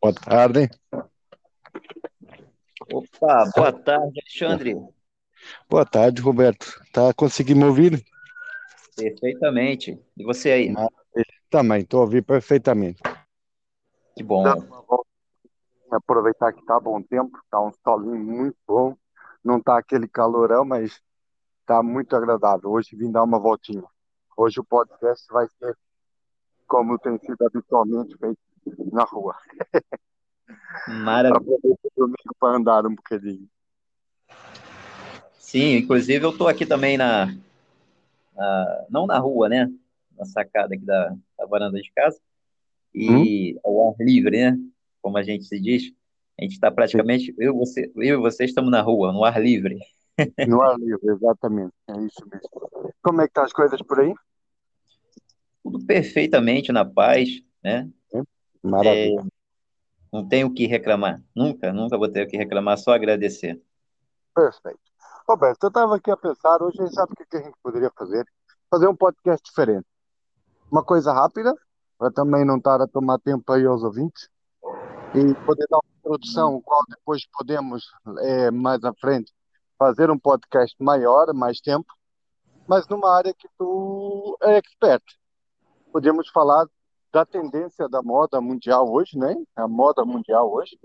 Boa tarde. Opa, boa tarde, Alexandre. Boa tarde, Roberto. Tá conseguindo me ouvir? Perfeitamente. E você aí? Também, estou a ouvir perfeitamente. Que bom. Aproveitar que está bom tempo, está um solinho muito bom. Não está aquele calorão, mas está muito agradável. Hoje vim dar uma voltinha. Hoje o podcast vai ser como tem sido habitualmente feito na rua. Maravilha. O domingo para andar um bocadinho. Sim, inclusive eu estou aqui também na, na, não na rua, né? Na sacada aqui da, da varanda de casa e hum? ao ar livre, né? Como a gente se diz. A gente está praticamente, eu, você, eu e você estamos na rua, no ar livre. No ar livre, exatamente. É isso mesmo. Como é que estão tá as coisas por aí? Tudo perfeitamente na paz, né? Maravilha. É, não tenho o que reclamar. Nunca, nunca vou ter o que reclamar, só agradecer. Perfeito. Roberto, eu estava aqui a pensar, hoje sabe o que a gente poderia fazer? Fazer um podcast diferente. Uma coisa rápida, para também não estar a tomar tempo aí aos ouvintes, e poder dar uma introdução, o qual depois podemos, é, mais à frente, fazer um podcast maior, mais tempo, mas numa área que tu é expert. Podemos falar da tendência da moda mundial hoje, né? A moda mundial hoje,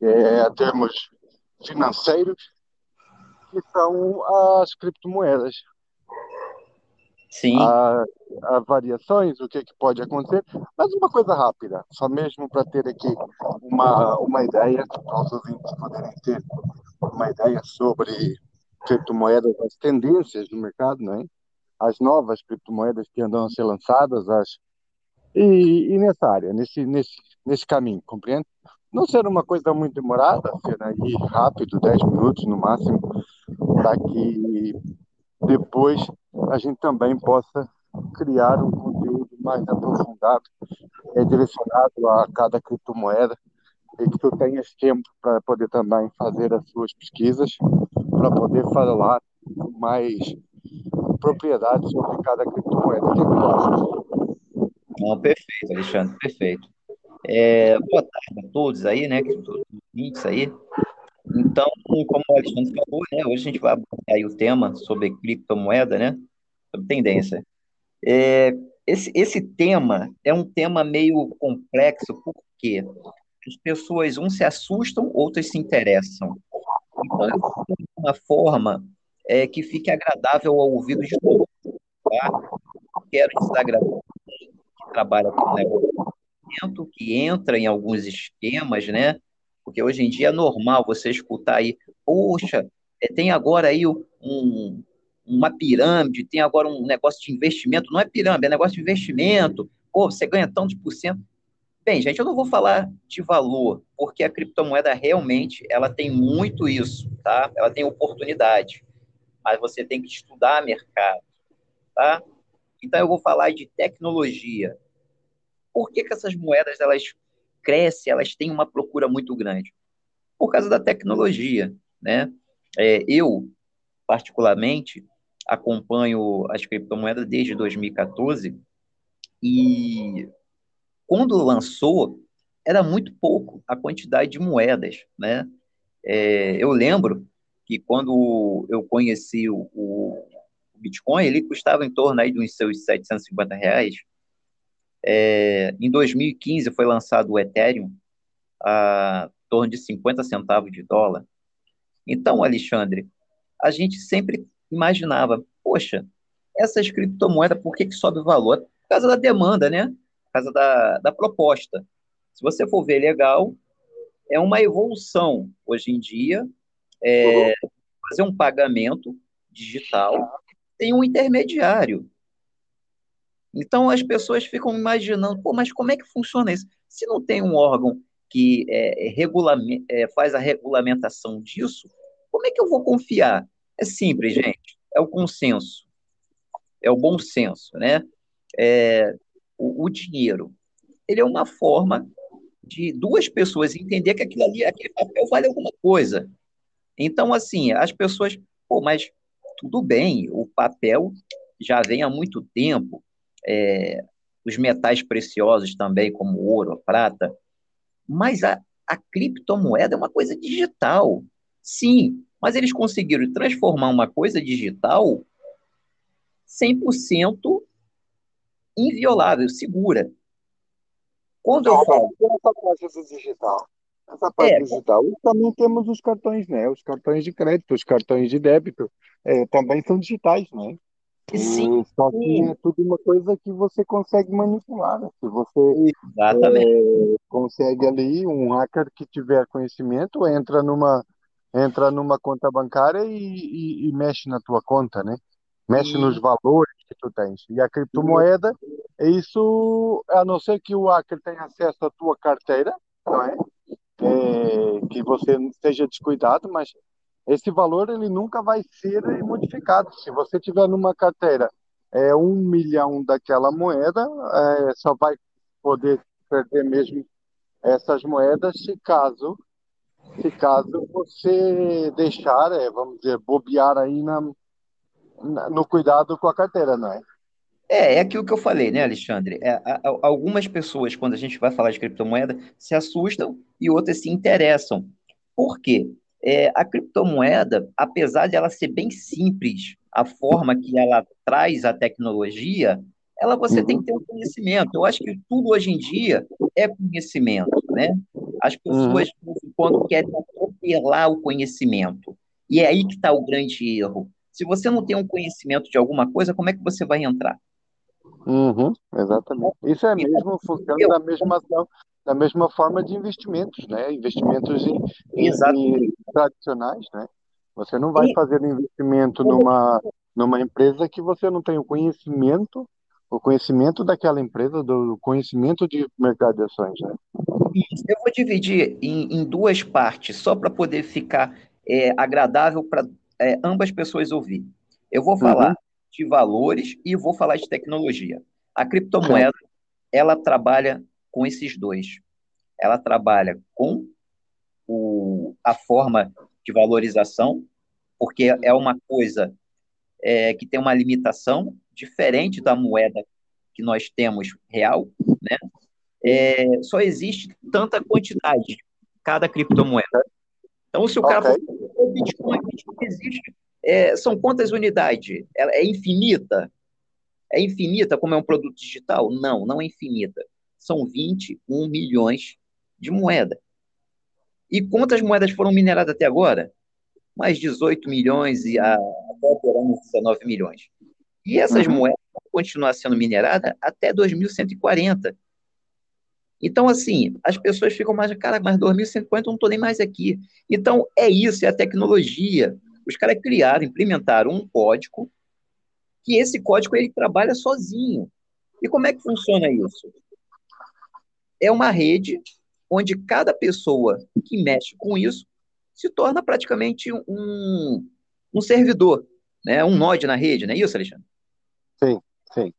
é, termos financeiros, que são as criptomoedas. Sim. A, a variações, o que, que pode acontecer, mas uma coisa rápida, só mesmo para ter aqui uma, uma ideia, para os ouvintes poderem ter uma ideia sobre criptomoedas, as tendências do mercado, não é? as novas criptomoedas que andam a ser lançadas, as... e, e nessa área, nesse, nesse, nesse caminho, compreende? Não ser uma coisa muito demorada, ser aí rápido, 10 minutos no máximo, para que depois a gente também possa criar um conteúdo mais aprofundado, é, direcionado a cada criptomoeda, e que tu tenhas tempo para poder também fazer as suas pesquisas, para poder falar mais propriedade sobre cada criptomoeda. O que, é que tu achas? Não, perfeito, Alexandre, perfeito. É, boa tarde a todos aí, né? Todos os ouvintes aí. Então, como o Alexandre falou, né, hoje a gente vai abordar aí o tema sobre criptomoeda, né, sobre tendência. É, esse, esse tema é um tema meio complexo, porque as pessoas, uns se assustam, outras se interessam. Então, eu vou de uma forma é, que fique agradável ao ouvido de todos. Tá? Quero desagradar trabalha com negócio, que entra em alguns esquemas, né, porque hoje em dia é normal você escutar aí, poxa, é, tem agora aí um, uma pirâmide, tem agora um negócio de investimento, não é pirâmide, é negócio de investimento, pô, você ganha tantos por cento. Bem, gente, eu não vou falar de valor, porque a criptomoeda realmente, ela tem muito isso, tá? Ela tem oportunidade, mas você tem que estudar mercado, tá? Então eu vou falar de tecnologia. Por que, que essas moedas, elas cresce, elas têm uma procura muito grande? Por causa da tecnologia, né? É, eu, particularmente, acompanho as criptomoedas desde 2014 e quando lançou, era muito pouco a quantidade de moedas, né? É, eu lembro que quando eu conheci o, o, Bitcoin, ele custava em torno aí uns seus 750 reais, é, em 2015 foi lançado o Ethereum a torno de 50 centavos de dólar. Então, Alexandre, a gente sempre imaginava, poxa, essas criptomoedas, por que, que sobe o valor? Por causa da demanda, né? Por causa da, da proposta. Se você for ver legal, é uma evolução hoje em dia, é, fazer um pagamento digital, tem um intermediário. Então as pessoas ficam imaginando, pô, mas como é que funciona isso? Se não tem um órgão que é, é, é, faz a regulamentação disso, como é que eu vou confiar? É simples, gente. É o consenso, é o bom senso, né? É, o, o, dinheiro, ele é uma forma de duas pessoas entender que aquilo ali, aquele papel vale alguma coisa. Então, assim, as pessoas, pô, mas tudo bem, o papel já vem há muito tempo, é, os metais preciosos também, como ouro, prata, Mas a, a criptomoeda é uma coisa digital. Sim, mas eles conseguiram transformar uma coisa digital 100% inviolável, segura. Quando eu falo. Essa parte digital. Essa parte é, digital. E também temos os cartões, né? Os cartões de crédito, os cartões de débito. É, também são digitais, né? Sim. Só que é tudo uma coisa que você consegue manipular. Né? Se você é, consegue ali, um hacker que tiver conhecimento, entra numa, entra numa conta bancária e, e, e mexe na tua conta, né? Mexe nos valores que tu tens. E a criptomoeda, é isso, a não ser que o hacker tenha acesso à tua carteira, não é? é que você esteja descuidado, mas esse valor ele nunca vai ser modificado. Se você tiver numa carteira é um milhão daquela moeda, é, só vai poder perder mesmo essas moedas se caso se caso você deixar, é, vamos dizer, bobear aí na, na, no cuidado com a carteira, não é? É, é aquilo que eu falei, né, Alexandre? É, a, a, algumas pessoas, quando a gente vai falar de criptomoeda, se assustam e outras se interessam. Por quê? É, a criptomoeda, apesar de ela ser bem simples, a forma que ela traz a tecnologia, ela você tem que ter um conhecimento. Eu acho que tudo hoje em dia é conhecimento, né? As pessoas, uhum. quando querem atropelar o conhecimento, e é aí que está o grande erro. Se você não tem um conhecimento de alguma coisa, como é que você vai entrar? Uhum, exatamente. Isso é mesmo, funciona da mesma da mesma forma de investimentos, né? Investimentos em, em, tradicionais, né? Você não vai fazer investimento numa, numa empresa que você não tem o conhecimento, o conhecimento daquela empresa, do conhecimento de mercado de ações, né? Eu vou dividir em, em duas partes, só para poder ficar é, agradável para é, ambas pessoas ouvir. Eu vou falar uhum. de valores e vou falar de tecnologia. A criptomoeda, Sim. ela trabalha com esses dois. Ela trabalha com o, a forma de valorização, porque é uma coisa é, que tem uma limitação diferente da moeda que nós temos real, né? É, só existe tanta quantidade cada criptomoeda. Então, se o okay. cara for Bitcoin, Bitcoin existe, é, são quantas unidades? Ela é infinita? É infinita como é um produto digital? Não, não é infinita são 21 milhões de moeda. E quantas moedas foram mineradas até agora? Mais 18 milhões e a, até o 19 milhões. E essas uhum. moedas vão continuar sendo mineradas até 2140. Então, assim, as pessoas ficam mais, cara, mas 2140 eu não estou nem mais aqui. Então, é isso, é a tecnologia. Os caras criaram, implementaram um código, que esse código ele trabalha sozinho. E como é que funciona isso? é uma rede onde cada pessoa que mexe com isso se torna praticamente um, um servidor, né? um node na rede, não é isso, Alexandre? Sim, sim.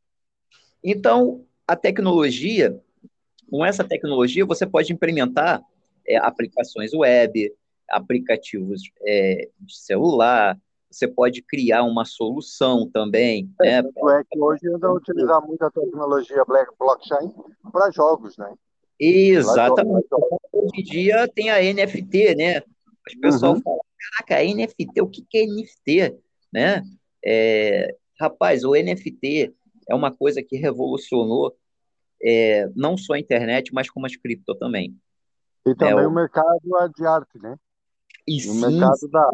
Então, a tecnologia, com essa tecnologia, você pode implementar é, aplicações web, aplicativos é, de celular, você pode criar uma solução também. É, né? é que hoje anda utilizar muito a tecnologia blockchain para jogos, né? Exatamente. Hoje em dia tem a NFT, né? As pessoas uhum. falam, caraca, NFT, o que, que é NFT? Né? É, rapaz, o NFT é uma coisa que revolucionou é, não só a internet, mas como as cripto também. E também é, o... o mercado de arte, né? E o sim, mercado da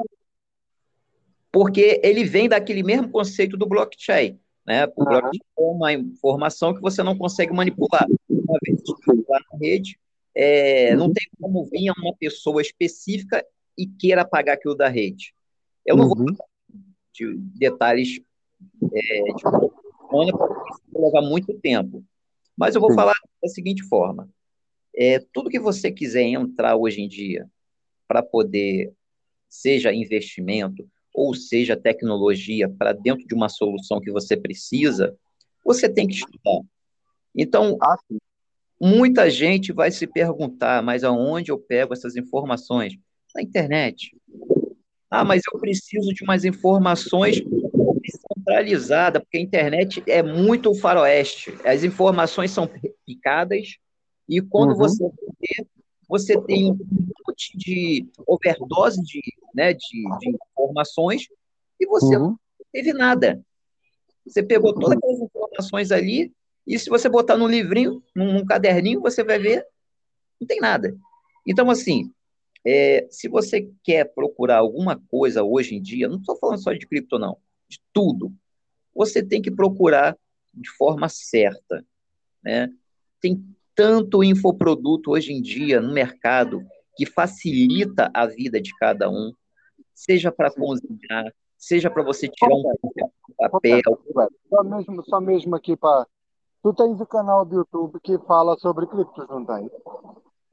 porque ele vem daquele mesmo conceito do blockchain, né? O uhum. blockchain é uma informação que você não consegue manipular uma vez lá na rede, é, não tem como vir uma pessoa específica e queira pagar aquilo da rede. Eu não uhum. vou de detalhes é, de porque isso vai levar muito tempo. Mas eu vou Sim. falar da seguinte forma: é, tudo que você quiser entrar hoje em dia para poder, seja investimento ou seja tecnologia, para dentro de uma solução que você precisa, você tem que estudar. Então, ah, Muita gente vai se perguntar, mas aonde eu pego essas informações? Na internet. Ah, mas eu preciso de umas informações centralizadas, porque a internet é muito faroeste. As informações são picadas e quando uhum. você vê, você tem um monte de overdose de, né, de, de informações e você uhum. não teve nada. Você pegou todas aquelas informações ali e se você botar num livrinho, num, num caderninho, você vai ver, não tem nada. Então, assim, é, se você quer procurar alguma coisa hoje em dia, não estou falando só de cripto, não, de tudo, você tem que procurar de forma certa. Né? Tem tanto infoproduto hoje em dia no mercado que facilita a vida de cada um, seja para cozinhar, seja para você tirar um papel. Só mesmo, só mesmo aqui para. Tu tens o canal do YouTube que fala sobre criptos, não tem?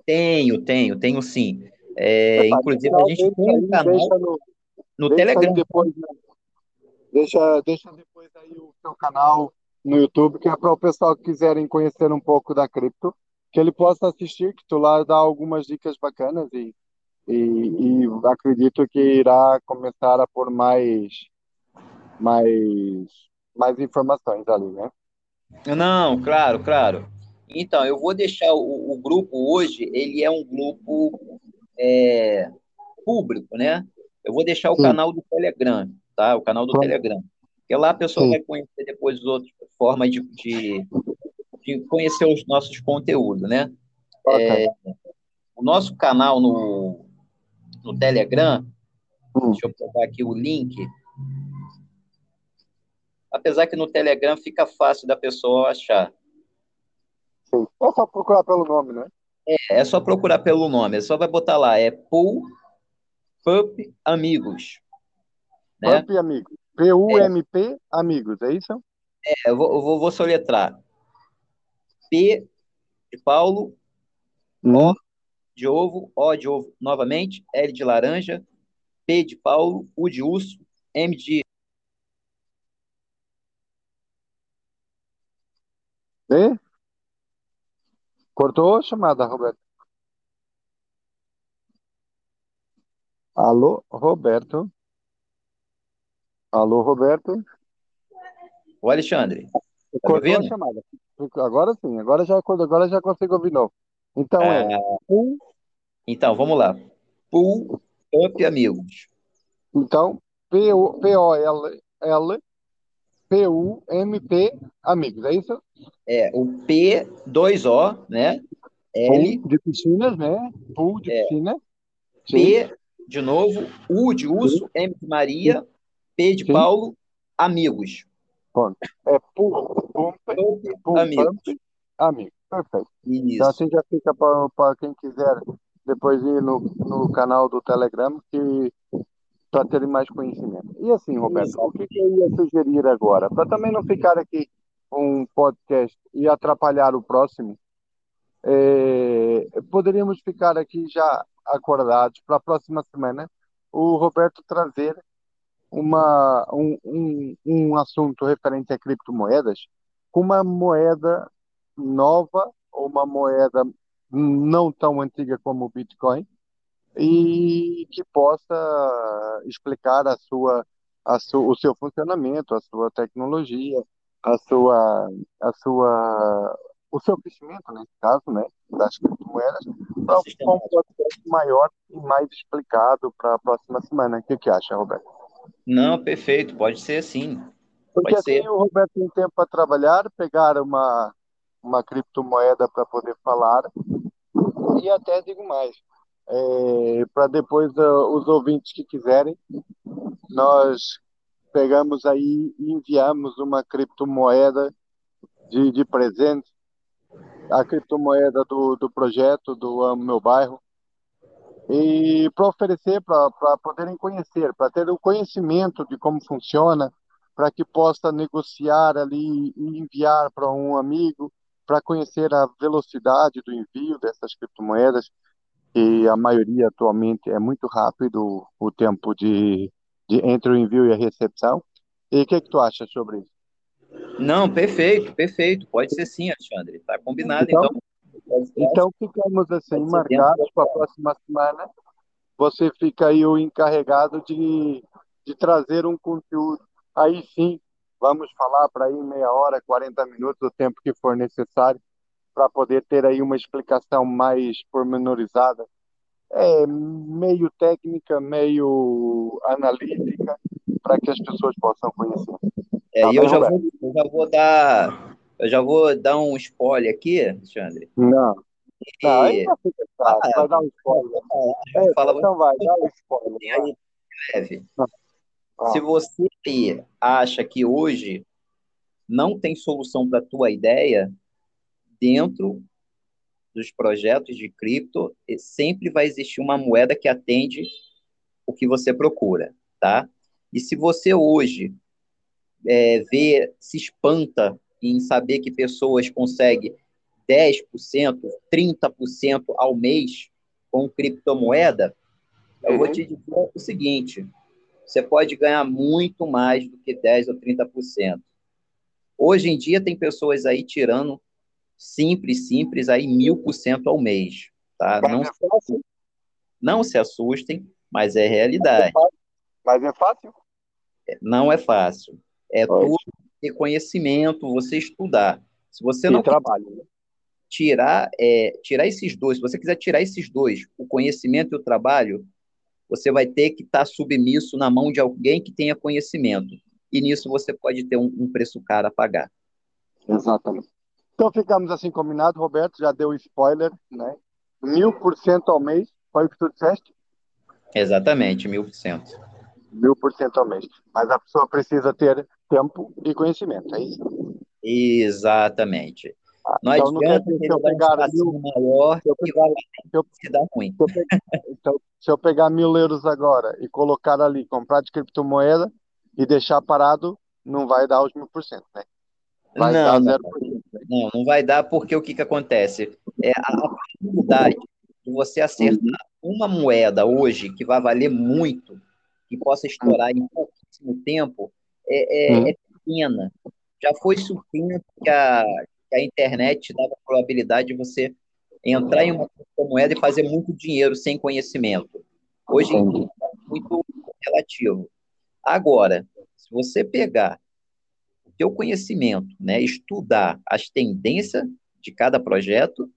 Tenho, tenho, tenho sim. É, inclusive, a gente tem um canal no, no Telegram. Depois, né? deixa, deixa depois aí o seu canal no YouTube, que é para o pessoal que quiserem conhecer um pouco da cripto, que ele possa assistir, que tu lá dá algumas dicas bacanas e, e, e acredito que irá começar a pôr mais, mais, mais informações ali, né? Não, claro, claro. Então, eu vou deixar o, o grupo hoje, ele é um grupo é, público, né? Eu vou deixar o Sim. canal do Telegram, tá? O canal do Sim. Telegram. Porque lá a pessoa Sim. vai conhecer depois as outras formas de, de, de, conhecer os nossos conteúdos, né? É, o nosso canal no, no Telegram, hum. deixa eu pegar aqui o link. Apesar que no Telegram fica fácil da pessoa achar. Sim. É só procurar pelo nome, né? É, é só procurar pelo nome, é só vai botar lá, é Pool Pup Amigos. Né? Pup Amigos. P-U-M-P é. Amigos, é isso? É, eu vou, eu vou, vou soletrar. P de Paulo, hum. O de ovo, O de ovo novamente, L de laranja, P de Paulo, U de urso, M de. E? Cortou a chamada, Roberto. Alô, Roberto. Alô, Roberto. O Alexandre. Tá Cortou a chamada. Agora sim, agora já, agora já consigo ouvir novo. Então é. Ah, então, vamos lá. Pull Up Amigos. Então, P-O-L-L P-U-M-P Amigos, é isso? É, o P, dois O, né? L. Pool de piscinas, né? Pool de é, piscina. P, de novo, U de urso, Sim. M de Maria, P de Sim. Paulo, amigos. Ponto. É pool, pump, pool, amigos. Amigos. Perfeito. Isso. Então assim já fica para quem quiser depois ir no, no canal do Telegram que para terem mais conhecimento. E assim, Roberto, o que, que eu ia sugerir agora? Para também não ficar aqui um podcast e atrapalhar o próximo, é, poderíamos ficar aqui já acordados para a próxima semana o Roberto trazer uma, um, um, um assunto referente a criptomoedas com uma moeda nova ou uma moeda não tão antiga como o Bitcoin, e que possa explicar a sua, a su, o seu funcionamento, a sua tecnologia, a sua, a sua, o seu crescimento, nesse caso, né, das criptomoedas, para um podcast maior e mais explicado para a próxima semana. O que, que acha, Roberto? Não, perfeito, pode ser sim. Porque pode assim ser. o Roberto tem tempo para trabalhar, pegar uma, uma criptomoeda para poder falar, e até digo mais, é, para depois uh, os ouvintes que quiserem, nós pegamos aí e enviamos uma criptomoeda de, de presente, a criptomoeda do, do projeto do Amo Meu Bairro, e para oferecer, para poderem conhecer, para ter o conhecimento de como funciona, para que possa negociar ali e enviar para um amigo, para conhecer a velocidade do envio dessas criptomoedas, e a maioria atualmente é muito rápido o tempo de, de entre o envio e a recepção. E o que, que tu acha sobre isso? Não, perfeito, perfeito. Pode ser sim, Alexandre. Está combinado, então. Então, então ficamos assim marcados para a próxima semana. Você fica aí o encarregado de, de trazer um conteúdo. Aí sim, vamos falar para aí meia hora, 40 minutos, o tempo que for necessário para poder ter aí uma explicação mais pormenorizada, é meio técnica, meio analítica, para que as pessoas possam conhecer. É, tá e eu já, vou, eu já vou dar eu já vou dar um spoiler aqui, Alexandre. Não. E... Não, aí ah, vai dar um spoiler. É, fala então vai, dá um spoiler. Aí, leve. Ah. Se você acha que hoje não tem solução para a tua ideia, dentro dos projetos de cripto, sempre vai existir uma moeda que atende o que você procura, tá? E se você hoje é, vê, se espanta em saber que pessoas conseguem 10%, 30% ao mês com criptomoeda, eu vou uhum. te dizer o seguinte: você pode ganhar muito mais do que 10% ou 30%. Hoje em dia tem pessoas aí tirando simples, simples, aí mil por cento ao mês. Tá? Não, se, não se assustem, mas é realidade. Mas é fácil? Não é fácil. É tudo ter conhecimento, você estudar. Se você não trabalho. tirar, é, tirar esses dois, se você quiser tirar esses dois, o conhecimento e o trabalho, você vai ter que estar tá submisso na mão de alguém que tenha conhecimento e nisso você pode ter um, um preço caro a pagar. Exatamente. Então ficamos assim combinados, Roberto, já deu spoiler, né? Mil por cento ao mês, foi o que tu disseste? Exatamente, mil por cento. Mil por cento ao mês. Mas a pessoa precisa ter tempo e conhecimento, é isso? Exatamente. Ah, não então, adianta se eu pegar um mil, maior se eu pegar, se eu, se ruim. Se eu, pegar, então, se eu pegar mil euros agora e colocar ali, comprar de criptomoeda, e deixar parado, não vai dar os mil por cento, né? Vai não, dar zero por? Não, não vai dar porque o que, que acontece? É a possibilidade de você acertar uma moeda hoje que vai valer muito, que possa estourar em pouquíssimo tempo, é, é, uhum. é pequena. Já foi suficiente que a, que a internet dava a probabilidade de você entrar em uma moeda e fazer muito dinheiro sem conhecimento. Hoje é muito relativo. Agora, se você pegar teu conhecimento, né, estudar as tendências de cada projeto,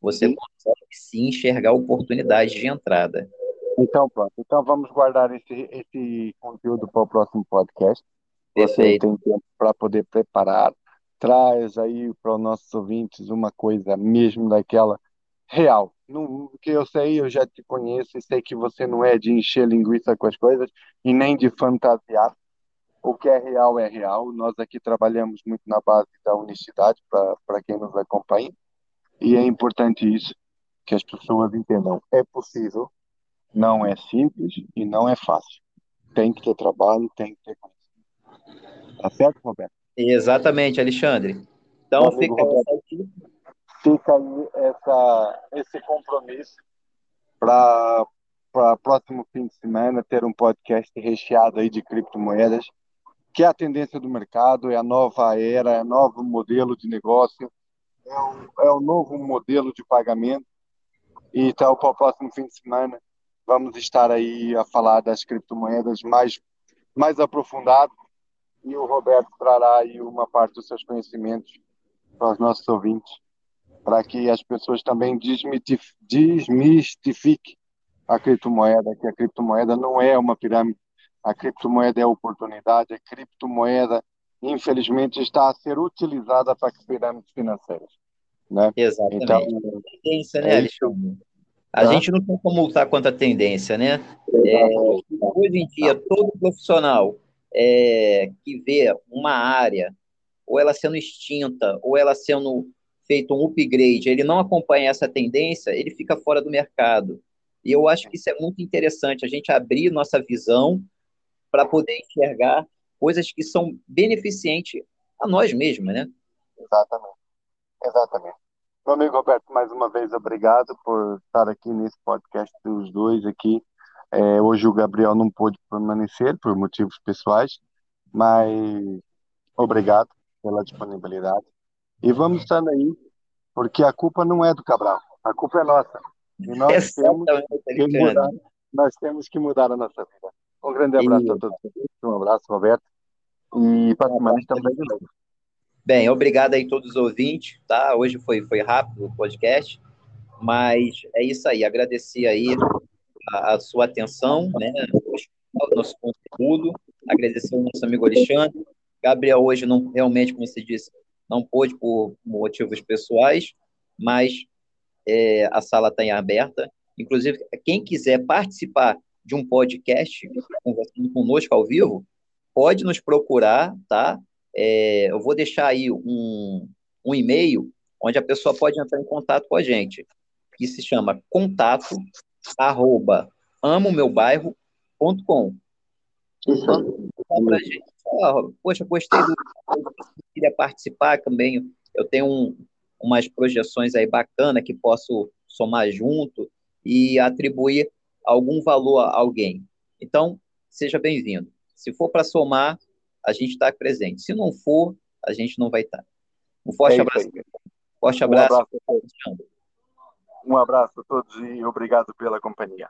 você consegue sim enxergar oportunidades de entrada. Então, pronto. Então, vamos guardar esse, esse conteúdo para o próximo podcast. Perfeito. Você tem tempo para poder preparar. Traz aí para os nossos ouvintes uma coisa mesmo daquela real. No que eu sei, eu já te conheço e sei que você não é de encher linguiça com as coisas e nem de fantasiar. O que é real é real. Nós aqui trabalhamos muito na base da honestidade para quem nos acompanha e é importante isso que as pessoas entendam. É possível, não é simples e não é fácil. Tem que ter trabalho, tem que ter conhecimento. Tá certo, Roberto? Exatamente, Alexandre. Então, fica Roberto fica aí essa, esse compromisso para para próximo fim de semana ter um podcast recheado aí de criptomoedas, que é a tendência do mercado, é a nova era, é o novo modelo de negócio, é o, é novo modelo de pagamento. E então, para o próximo fim de semana, vamos estar aí a falar das criptomoedas mais, mais aprofundado e o Roberto trará aí uma parte dos seus conhecimentos para os nossos ouvintes para que as pessoas também desmistifiquem a criptomoeda, que a criptomoeda não é uma pirâmide, a criptomoeda é oportunidade, a criptomoeda, infelizmente, está a ser utilizada para pirâmides financeiras. Né? Exatamente. Então, tendência, né, é Alexandre? A tá? gente não tem como lutar contra a tendência, né? É, hoje em dia, todo profissional é, que vê uma área, ou ela sendo extinta, ou ela sendo feito um upgrade, ele não acompanha essa tendência, ele fica fora do mercado. E eu acho que isso é muito interessante, a gente abrir nossa visão para poder enxergar coisas que são beneficentes a nós mesmos, né? Exatamente. Exatamente. Meu amigo Roberto, mais uma vez, obrigado por estar aqui nesse podcast dos dois aqui. É, hoje o Gabriel não pôde permanecer por motivos pessoais, mas obrigado pela disponibilidade. E vamos estar aí, porque a culpa não é do Cabral, a culpa é nossa. E nós temos que mudar, nós temos que mudar a nossa vida. Um grande abraço e... a todos. Um abraço, Roberto. E para semana estamos aí de novo. Bem, obrigado aí a todos os ouvintes, tá? Hoje foi, foi rápido o podcast, mas é isso aí. Agradecer aí a, a sua atenção, né? O nosso conteúdo. Agradecer ao nosso amigo Alexandre. Gabriel hoje não realmente, como você disse, não pôde por motivos pessoais, mas é, a sala está em aberta. Inclusive, quem quiser participar de um podcast conversando conosco ao vivo, pode nos procurar, tá? É, eu vou deixar aí um, um e-mail onde a pessoa pode entrar em contato com a gente, que se chama contato arroba amomeubairro.com. Então, pra gente. Oh, poxa, gostei do. Queria participar também. Eu tenho um, umas projeções aí bacana que posso somar junto e atribuir algum valor a alguém. Então, seja bem-vindo. Se for para somar, a gente está presente. Se não for, a gente não vai estar. Tá. Um forte é abraço. Forte abraço. Um abraço, um abraço a todos e obrigado pela companhia.